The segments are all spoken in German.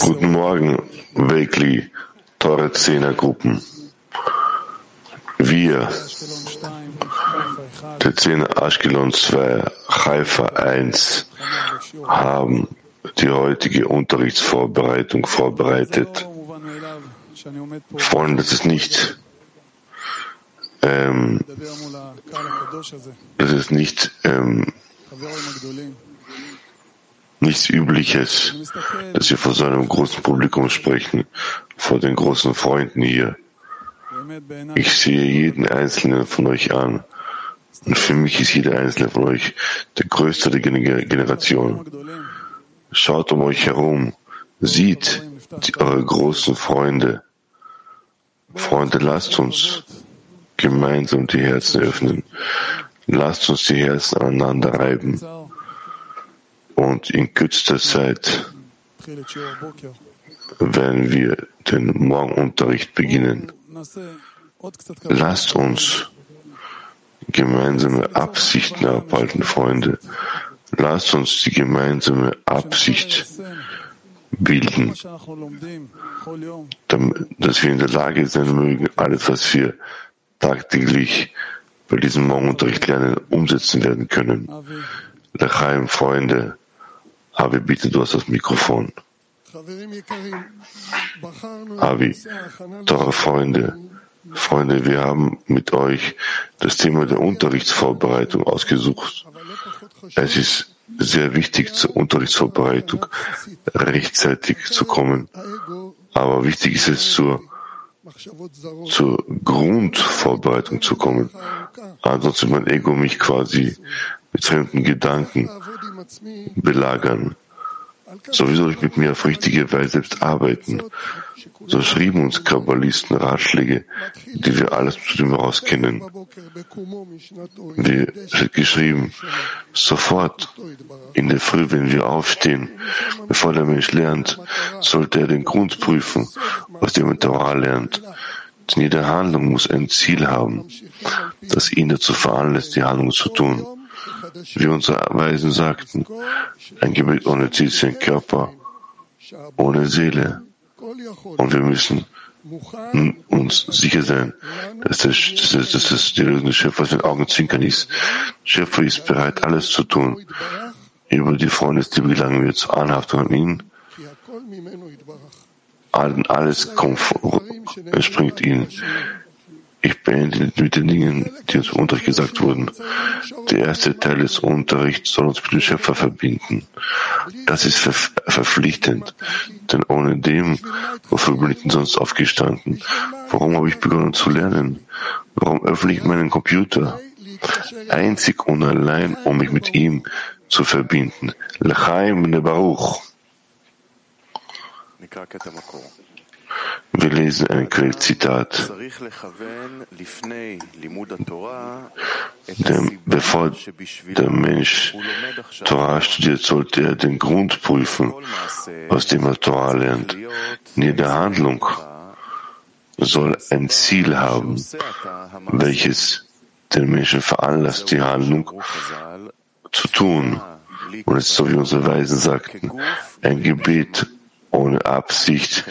Guten Morgen, Weekly, teure Zehnergruppen. Wir, der Zehner Ashkelon 2, Haifa 1, haben die heutige Unterrichtsvorbereitung vorbereitet. Freunde, das ist nicht, ähm, das ist nicht, ähm, nichts Übliches, dass wir vor so einem großen Publikum sprechen, vor den großen Freunden hier. Ich sehe jeden einzelnen von euch an. Und für mich ist jeder einzelne von euch der größte der Generation. Schaut um euch herum, sieht die, eure großen Freunde. Freunde, lasst uns gemeinsam die Herzen öffnen. Lasst uns die Herzen aneinander reiben. Und in kürzester Zeit werden wir den Morgenunterricht beginnen. Lasst uns gemeinsame Absichten abhalten, Freunde. Lasst uns die gemeinsame Absicht bilden, dass wir in der Lage sein mögen, alles, was wir tagtäglich bei diesem Morgenunterricht lernen, umsetzen werden können. Lechaim, Freunde, Avi, bitte, du hast das Mikrofon. Avi, teure Freunde, Freunde, wir haben mit euch das Thema der Unterrichtsvorbereitung ausgesucht. Es ist sehr wichtig zur Unterrichtsvorbereitung rechtzeitig zu kommen. Aber wichtig ist es zur, zur Grundvorbereitung zu kommen. Ansonsten mein Ego mich quasi mit fremden Gedanken belagern. So soll ich mit mir auf richtige Weise selbst arbeiten. So schrieben uns Kabbalisten Ratschläge, die wir alles zu dem heraus kennen. Wie geschrieben, sofort in der Früh, wenn wir aufstehen, bevor der Mensch lernt, sollte er den Grund prüfen, aus dem er Torah lernt. Denn jede Handlung muss ein Ziel haben, das ihn dazu veranlasst, die Handlung zu tun. Wie unsere Weisen sagten, ein Gebet ohne Ziel ist ein Körper ohne Seele. Und wir müssen uns sicher sein, dass das, dass dass das die Lösung des Schöpfers mit Augenzwinkern ist. Der Schöpfer ist bereit, alles zu tun. Über die Freundesliebe gelangen wir zur Anhaftung an ihn. Alles kommt, entspringt ihnen. Ich beende mit den Dingen, die uns im Unterricht gesagt wurden. Der erste Teil des Unterrichts soll uns mit dem Schöpfer verbinden. Das ist ver verpflichtend, denn ohne dem, wofür bin ich denn sonst aufgestanden? Warum habe ich begonnen zu lernen? Warum öffne ich meinen Computer? Einzig und allein, um mich mit ihm zu verbinden. L'chaim ne Baruch. Wir lesen ein Quellzitat. Denn bevor der Mensch Torah studiert, sollte er den Grund prüfen, aus dem er Torah lernt. In jeder Handlung soll ein Ziel haben, welches den Menschen veranlasst, die Handlung zu tun. Und es ist so, wie unsere Weisen sagten, ein Gebet ohne Absicht,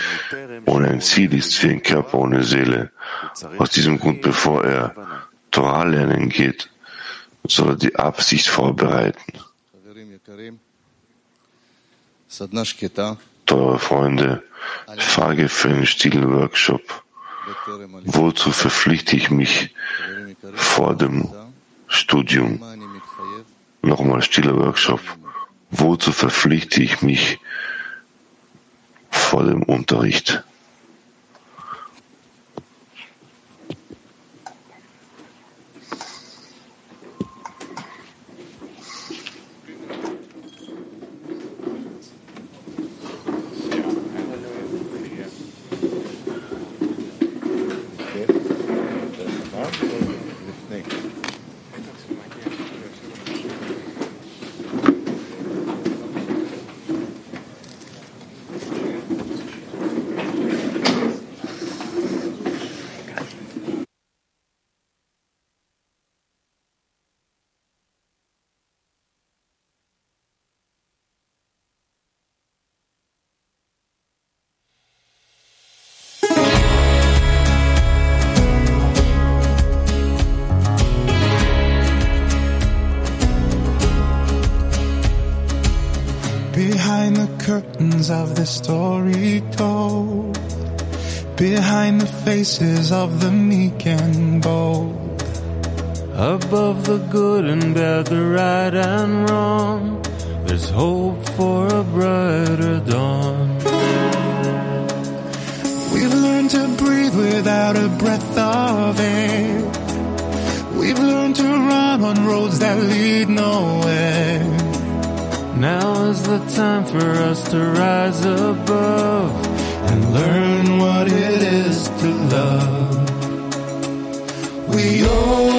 ohne ein Ziel ist wie ein Körper ohne Seele. Aus diesem Grund, bevor er Torah lernen geht, soll er die Absicht vorbereiten. Teure Freunde, Frage für einen stillen Workshop. Wozu verpflichte ich mich vor dem Studium? Nochmal stiller Workshop. Wozu verpflichte ich mich vor dem Unterricht. the curtains of the story told. Behind the faces of the meek and bold. Above the good and bad, the right and wrong, there's hope for a brighter dawn. We've learned to breathe without a breath of air. We've learned to run on roads that lead nowhere. Now is the time for us to rise above and learn what it is to love. We open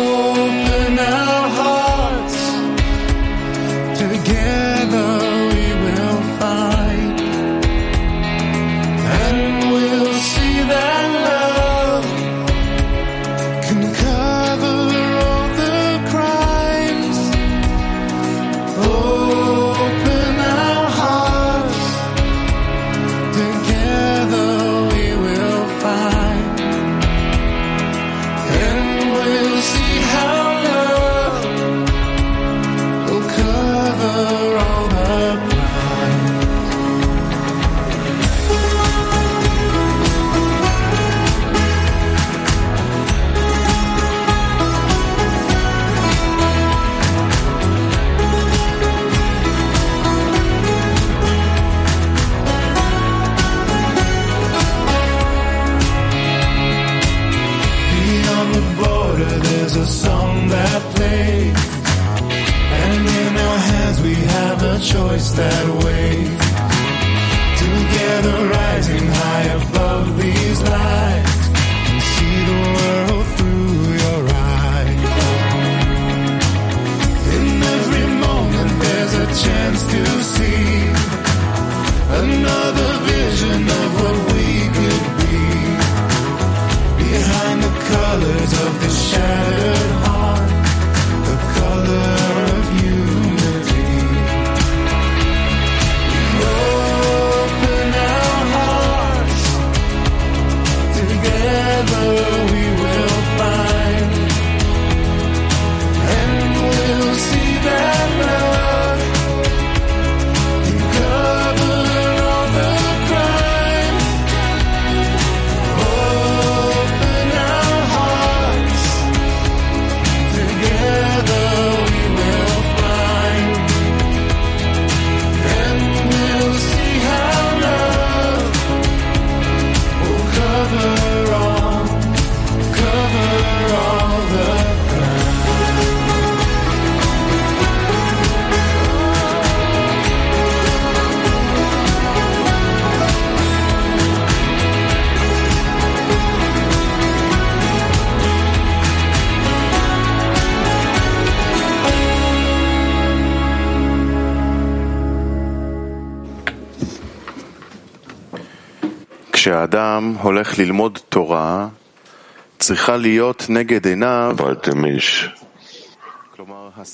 sobald der Mensch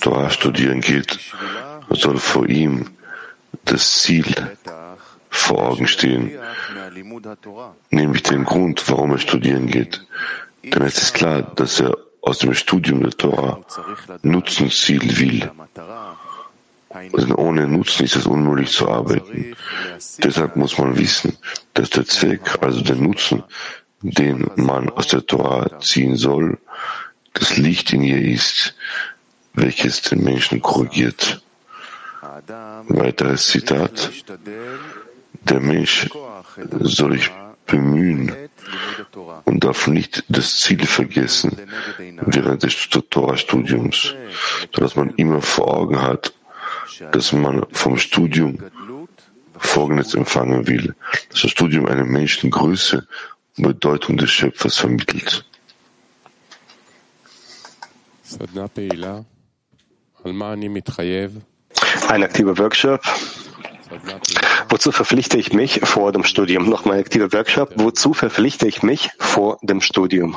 Torah studieren geht, soll vor ihm das Ziel vor Augen stehen, nämlich den Grund, warum er studieren geht. Denn es ist klar, dass er aus dem Studium der Torah Nutzen ziehen will. Denn also ohne Nutzen ist es unmöglich zu arbeiten. Deshalb muss man wissen, dass der Zweck, also der Nutzen, den man aus der Torah ziehen soll, das Licht in ihr ist, welches den Menschen korrigiert. Weiteres Zitat. Der Mensch soll sich bemühen und darf nicht das Ziel vergessen während des Torah-Studiums, sodass man immer vor Augen hat, dass man vom Studium Folgendes empfangen will, dass das Studium einem Menschen Größe und Bedeutung des Schöpfers vermittelt. Ein aktiver Workshop. Wozu verpflichte ich mich vor dem Studium? Nochmal ein aktiver Workshop. Wozu verpflichte ich mich vor dem Studium?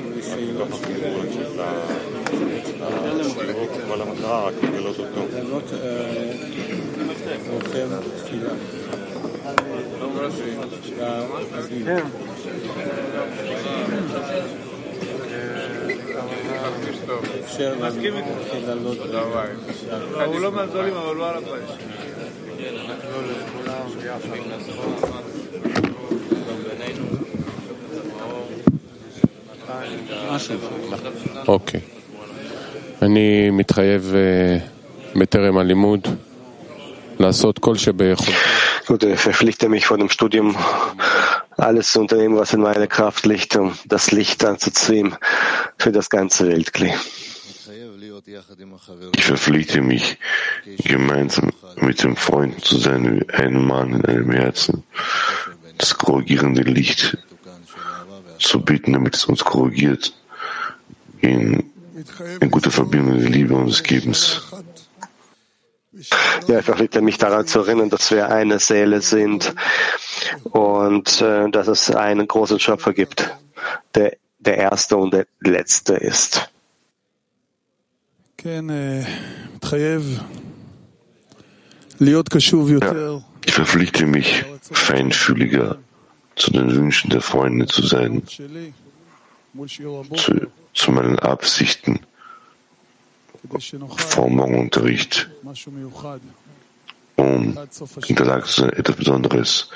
כל המטרה רק לגלות אותו. מסכים איתך. הוא לא מהזולים אבל הוא על הפרש. משהו. אוקיי. אני מתחייב אה, בטרם הלימוד לעשות כל שביכולתי Gut, ich verpflichte mich vor dem Studium, alles zu unternehmen, was in meiner Kraft liegt, um das Licht anzuziehen für das ganze Weltkli. Ich verpflichte mich, gemeinsam mit dem Freund zu sein, wie ein Mann in einem Herzen, das korrigierende Licht zu beten, damit es uns korrigiert in, in gute Verbindung der Liebe und des Gebens. Ja, ich verpflichte mich daran zu erinnern, dass wir eine Seele sind und äh, dass es einen großen Schöpfer gibt, der der Erste und der Letzte ist. Ja, ich verpflichte mich, feinfühliger zu den Wünschen der Freunde zu sein, zu, zu meinen Absichten vor Morgenunterricht, um in der Lage zu sein, etwas Besonderes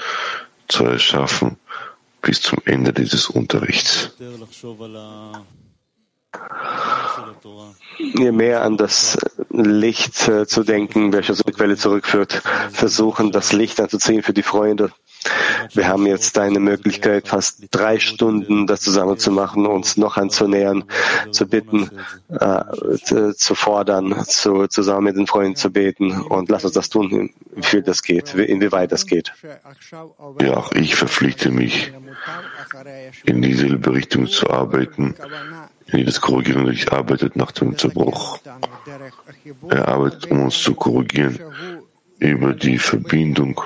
zu erschaffen bis zum Ende dieses Unterrichts. Je mehr an das Licht äh, zu denken, welches die Quelle zurückführt, versuchen, das Licht anzuziehen für die Freunde, wir haben jetzt eine Möglichkeit, fast drei Stunden das zusammen zu machen, uns noch anzunähern, zu bitten, äh, zu, fordern, zu, zusammen mit den Freunden zu beten. Und lass uns das tun, wie viel das geht, wie- inwieweit das geht. Ja, auch ich verpflichte mich, in dieselbe Richtung zu arbeiten, in die das korrigierende Licht arbeitet nach dem Zerbruch. Er arbeitet, um uns zu korrigieren über die Verbindung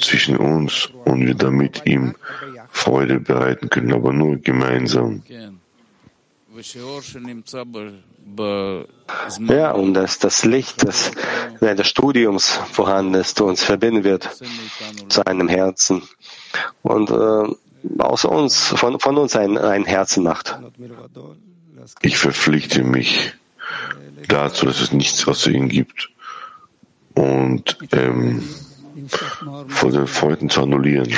zwischen uns und wir damit ihm Freude bereiten können, aber nur gemeinsam. Ja, und dass das Licht, das während des Studiums vorhanden ist, uns verbinden wird zu einem Herzen und äh, aus uns, von, von uns ein, ein Herzen macht. Ich verpflichte mich dazu, dass es nichts außer ihm gibt. Und ähm, vor den Freunden zu annullieren.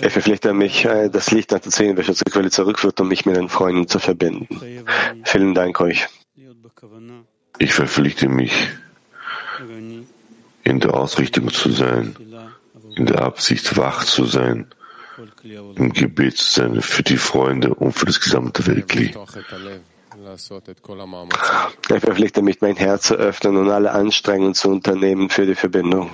Er verpflichtet mich, äh, das Licht anzuziehen, welches zur Quelle zurückführt, um mich mit den Freunden zu verbinden. Vielen Dank euch. Ich verpflichte mich, in der Ausrichtung zu sein, in der Absicht wach zu sein, im Gebet zu sein für die Freunde und für das gesamte Weltkli. Er verpflichtet mich, mein Herz zu öffnen und alle Anstrengungen zu unternehmen für die Verbindung.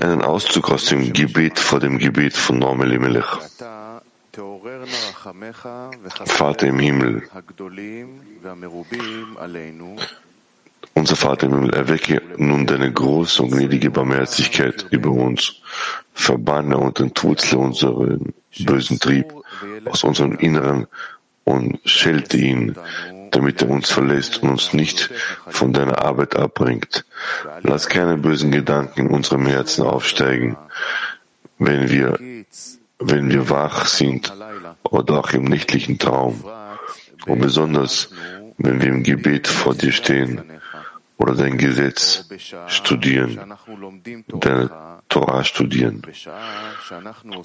Einen Auszug aus dem Gebet vor dem Gebet von Noam Elimelech. Vater im Himmel, unser Vater im Himmel, erwecke nun deine große und gnädige Barmherzigkeit über uns. Verbanne und entwurzle unseren bösen Trieb, aus unserem Inneren und schelte ihn, damit er uns verlässt und uns nicht von deiner Arbeit abbringt. Lass keine bösen Gedanken in unserem Herzen aufsteigen, wenn wir, wenn wir wach sind oder auch im nächtlichen Traum und besonders, wenn wir im Gebet vor dir stehen oder dein Gesetz studieren, deine Torah studieren.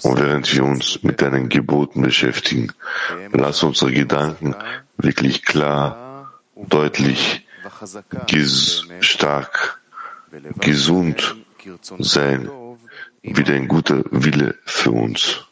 Und während wir uns mit deinen Geboten beschäftigen, lass unsere Gedanken wirklich klar, deutlich, ges stark, gesund sein, wie dein guter Wille für uns.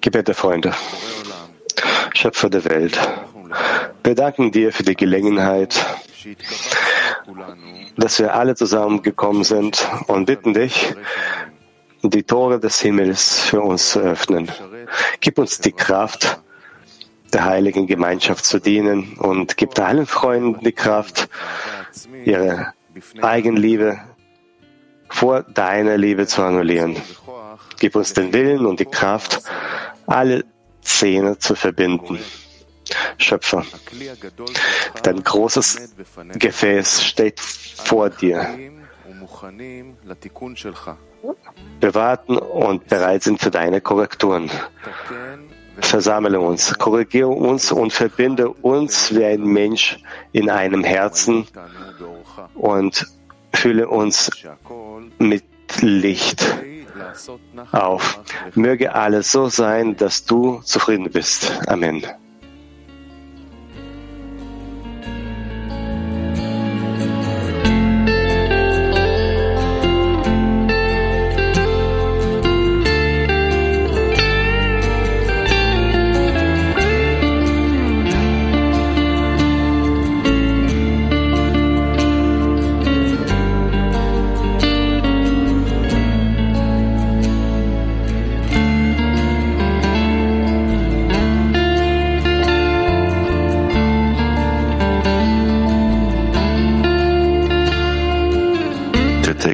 Gebet der Freunde. Schöpfer der Welt. Wir danken dir für die Gelegenheit, dass wir alle zusammengekommen sind und bitten dich, die Tore des Himmels für uns zu öffnen. Gib uns die Kraft, der heiligen Gemeinschaft zu dienen und gib allen Freunden die Kraft, ihre Eigenliebe vor deiner Liebe zu annullieren. Gib uns den Willen und die Kraft, alle Zähne zu verbinden. Schöpfer, dein großes Gefäß steht vor dir. Wir warten und bereit sind für deine Korrekturen. Versammle uns, korrigiere uns und verbinde uns wie ein Mensch in einem Herzen und fülle uns mit Licht auf. Möge alles so sein, dass du zufrieden bist. Amen.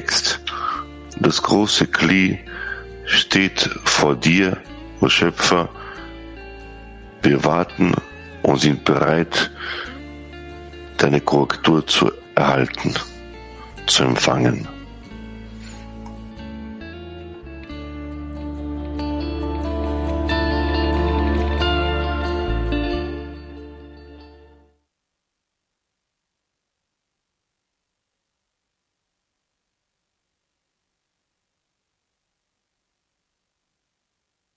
Text. Das große Kli steht vor dir, o Schöpfer. Wir warten und sind bereit, deine Korrektur zu erhalten, zu empfangen.